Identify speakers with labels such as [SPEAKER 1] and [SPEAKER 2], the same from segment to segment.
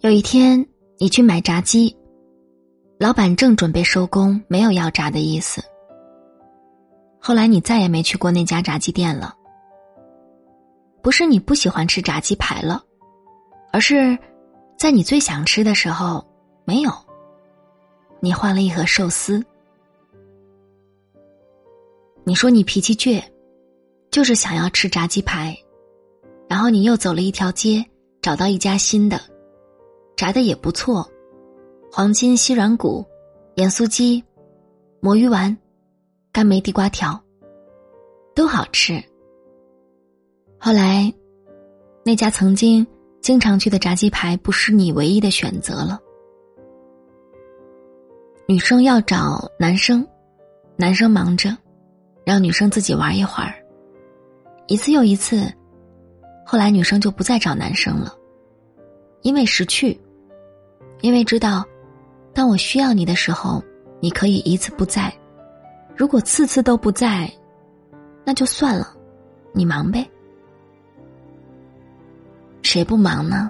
[SPEAKER 1] 有一天，你去买炸鸡，老板正准备收工，没有要炸的意思。后来你再也没去过那家炸鸡店了。不是你不喜欢吃炸鸡排了，而是在你最想吃的时候没有。你换了一盒寿司。你说你脾气倔，就是想要吃炸鸡排，然后你又走了一条街，找到一家新的，炸的也不错，黄金西软骨、盐酥鸡、魔芋丸、干梅地瓜条，都好吃。后来，那家曾经经常去的炸鸡排不是你唯一的选择了。女生要找男生，男生忙着。让女生自己玩一会儿，一次又一次，后来女生就不再找男生了，因为识趣，因为知道，当我需要你的时候，你可以一次不在；如果次次都不在，那就算了，你忙呗。谁不忙呢？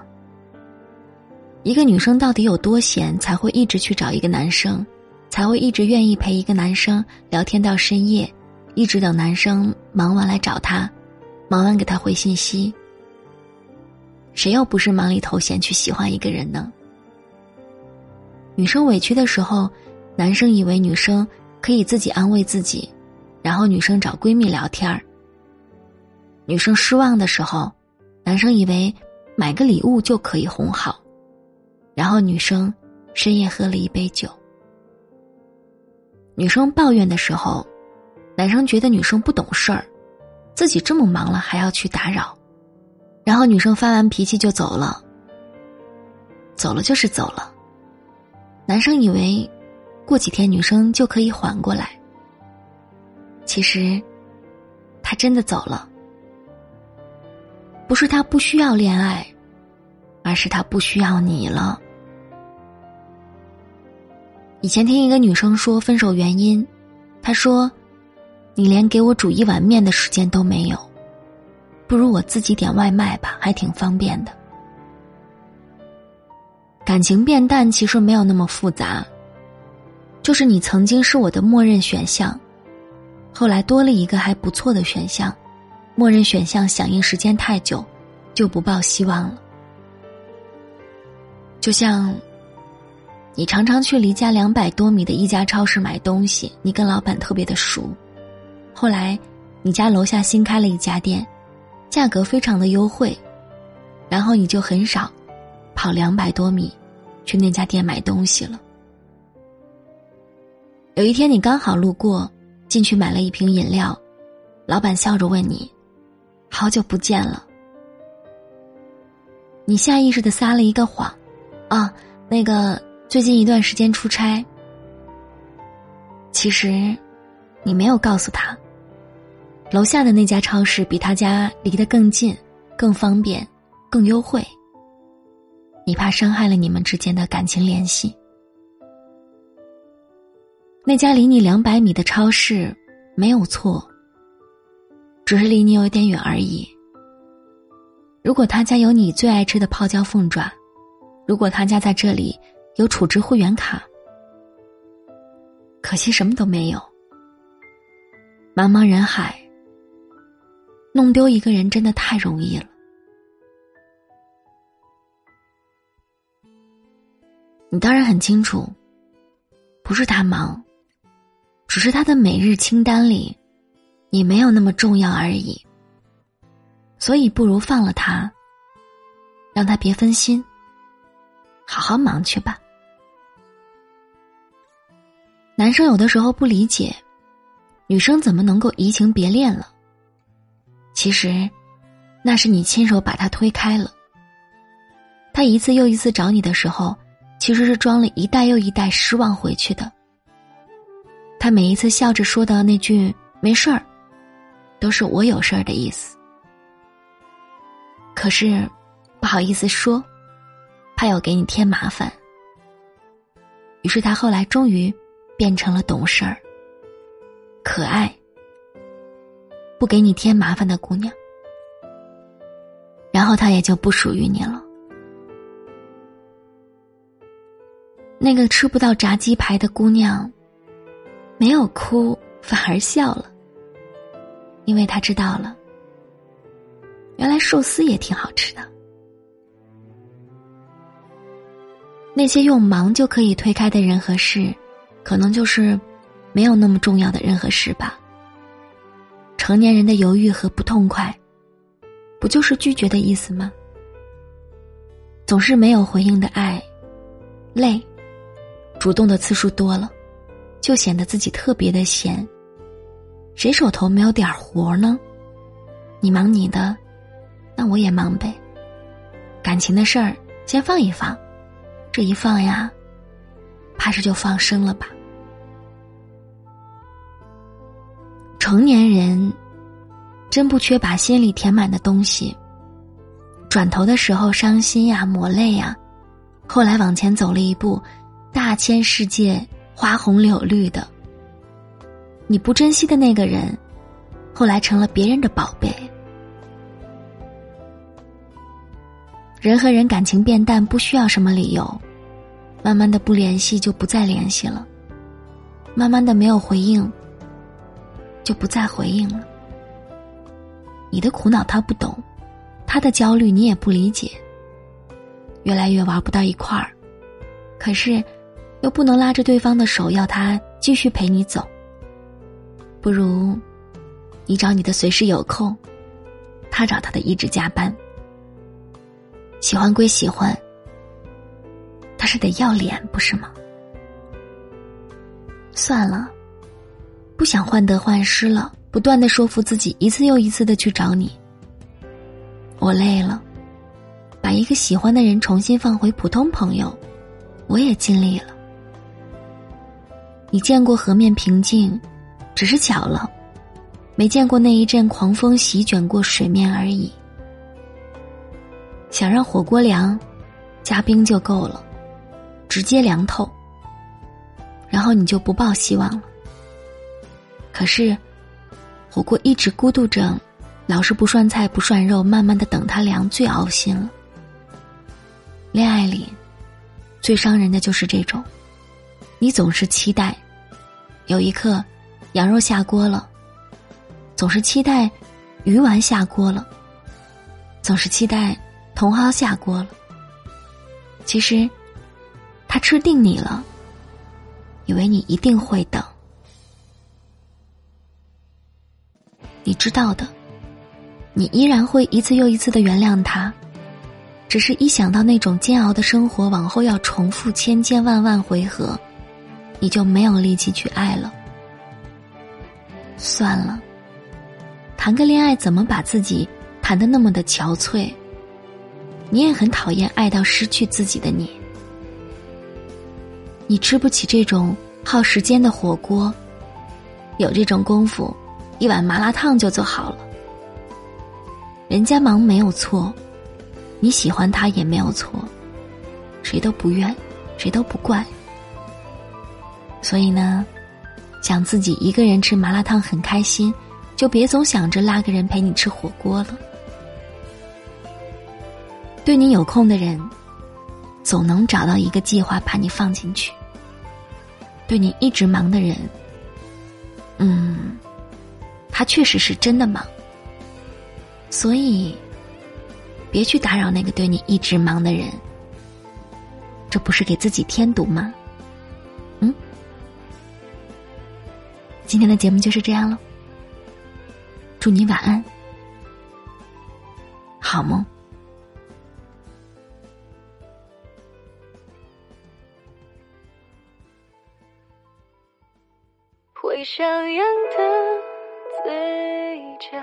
[SPEAKER 1] 一个女生到底有多闲，才会一直去找一个男生，才会一直愿意陪一个男生聊天到深夜？一直等男生忙完来找他，忙完给他回信息。谁又不是忙里偷闲去喜欢一个人呢？女生委屈的时候，男生以为女生可以自己安慰自己，然后女生找闺蜜聊天儿。女生失望的时候，男生以为买个礼物就可以哄好，然后女生深夜喝了一杯酒。女生抱怨的时候。男生觉得女生不懂事儿，自己这么忙了还要去打扰，然后女生发完脾气就走了。走了就是走了。男生以为过几天女生就可以缓过来，其实他真的走了。不是他不需要恋爱，而是他不需要你了。以前听一个女生说分手原因，她说。你连给我煮一碗面的时间都没有，不如我自己点外卖吧，还挺方便的。感情变淡其实没有那么复杂，就是你曾经是我的默认选项，后来多了一个还不错的选项，默认选项响应时间太久，就不抱希望了。就像，你常常去离家两百多米的一家超市买东西，你跟老板特别的熟。后来，你家楼下新开了一家店，价格非常的优惠，然后你就很少跑两百多米去那家店买东西了。有一天你刚好路过，进去买了一瓶饮料，老板笑着问你：“好久不见了。”你下意识的撒了一个谎：“啊，那个最近一段时间出差。”其实，你没有告诉他。楼下的那家超市比他家离得更近，更方便，更优惠。你怕伤害了你们之间的感情联系。那家离你两百米的超市没有错，只是离你有点远而已。如果他家有你最爱吃的泡椒凤爪，如果他家在这里有储值会员卡，可惜什么都没有。茫茫人海。弄丢一个人真的太容易了。你当然很清楚，不是他忙，只是他的每日清单里，你没有那么重要而已。所以不如放了他，让他别分心，好好忙去吧。男生有的时候不理解，女生怎么能够移情别恋了。其实，那是你亲手把他推开了。他一次又一次找你的时候，其实是装了一袋又一袋失望回去的。他每一次笑着说的那句“没事儿”，都是我有事儿的意思。可是，不好意思说，怕有给你添麻烦。于是他后来终于变成了懂事儿、可爱。不给你添麻烦的姑娘，然后她也就不属于你了。那个吃不到炸鸡排的姑娘，没有哭，反而笑了，因为她知道了，原来寿司也挺好吃的。那些用忙就可以推开的人和事，可能就是没有那么重要的人和事吧。成年人的犹豫和不痛快，不就是拒绝的意思吗？总是没有回应的爱，累；主动的次数多了，就显得自己特别的闲。谁手头没有点活呢？你忙你的，那我也忙呗。感情的事儿先放一放。这一放呀，怕是就放生了吧。成年人真不缺把心里填满的东西。转头的时候伤心呀，抹泪呀，后来往前走了一步，大千世界花红柳绿的。你不珍惜的那个人，后来成了别人的宝贝。人和人感情变淡，不需要什么理由。慢慢的不联系就不再联系了，慢慢的没有回应，就不再回应了。你的苦恼他不懂，他的焦虑你也不理解。越来越玩不到一块儿，可是又不能拉着对方的手要他继续陪你走。不如你找你的随时有空，他找他的一直加班。喜欢归喜欢。他是得要脸，不是吗？算了，不想患得患失了，不断的说服自己，一次又一次的去找你。我累了，把一个喜欢的人重新放回普通朋友，我也尽力了。你见过河面平静，只是巧了，没见过那一阵狂风席卷过水面而已。想让火锅凉，加冰就够了。直接凉透，然后你就不抱希望了。可是，火锅一直咕嘟着，老是不涮菜不涮肉，慢慢的等它凉，最熬心了。恋爱里，最伤人的就是这种，你总是期待，有一刻，羊肉下锅了，总是期待，鱼丸下锅了，总是期待，茼蒿下锅了。其实。他吃定你了，以为你一定会等。你知道的，你依然会一次又一次的原谅他，只是一想到那种煎熬的生活往后要重复千千万万回合，你就没有力气去爱了。算了，谈个恋爱怎么把自己谈的那么的憔悴？你也很讨厌爱到失去自己的你。你吃不起这种耗时间的火锅，有这种功夫，一碗麻辣烫就做好了。人家忙没有错，你喜欢他也没有错，谁都不怨，谁都不怪。所以呢，想自己一个人吃麻辣烫很开心，就别总想着拉个人陪你吃火锅了。对你有空的人。总能找到一个计划把你放进去。对你一直忙的人，嗯，他确实是真的忙。所以，别去打扰那个对你一直忙的人。这不是给自己添堵吗？今天的节目就是这样了。祝你晚安，好梦。
[SPEAKER 2] 会上扬的嘴角，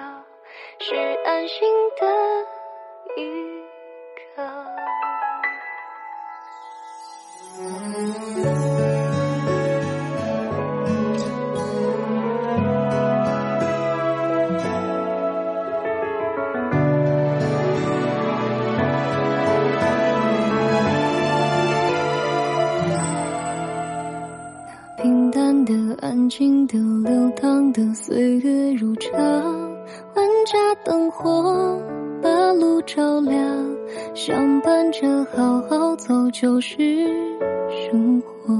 [SPEAKER 2] 是安心的依靠。安静的、流淌的岁月如常，万家灯火把路照亮，相伴着好好走就是生活。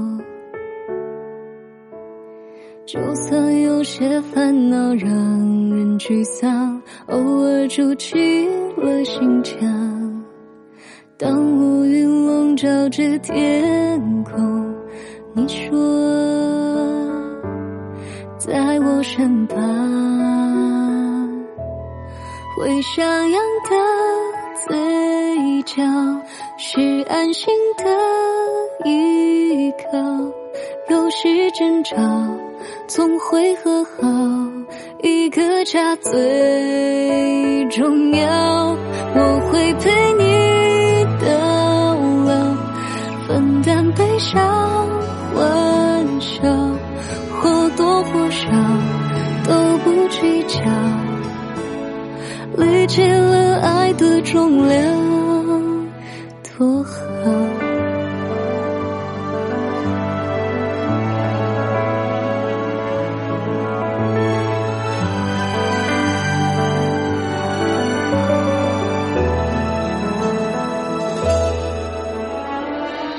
[SPEAKER 2] 就算有些烦恼让人沮丧，偶尔筑起了心墙。当乌云笼罩着天空，你说在我身旁，会上扬的嘴角是安心的依靠，有时争吵。总会和好，一个家最重要。我会陪你到老，分担悲伤理解了爱的重量，多好。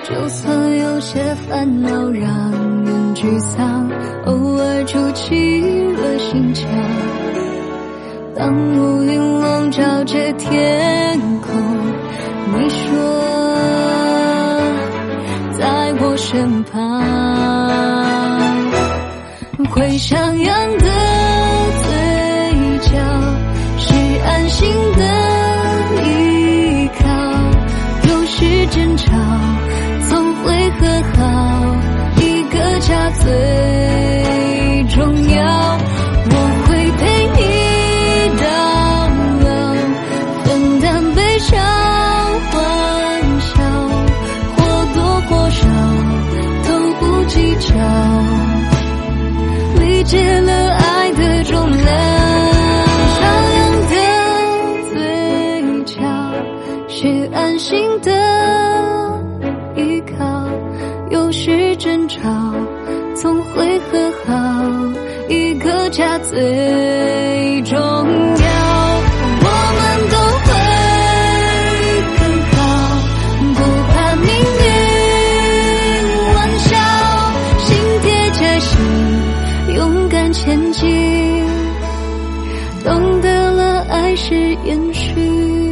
[SPEAKER 2] 就算有些烦恼让人沮丧，偶尔筑起了心墙。当乌云笼罩着天空，你说在我身旁，会上扬的嘴角是安心的依靠，有时争吵。最解了爱的重量。上扬的嘴角是安心的依靠，有时争吵。总会和好，一个家最重要。是延续，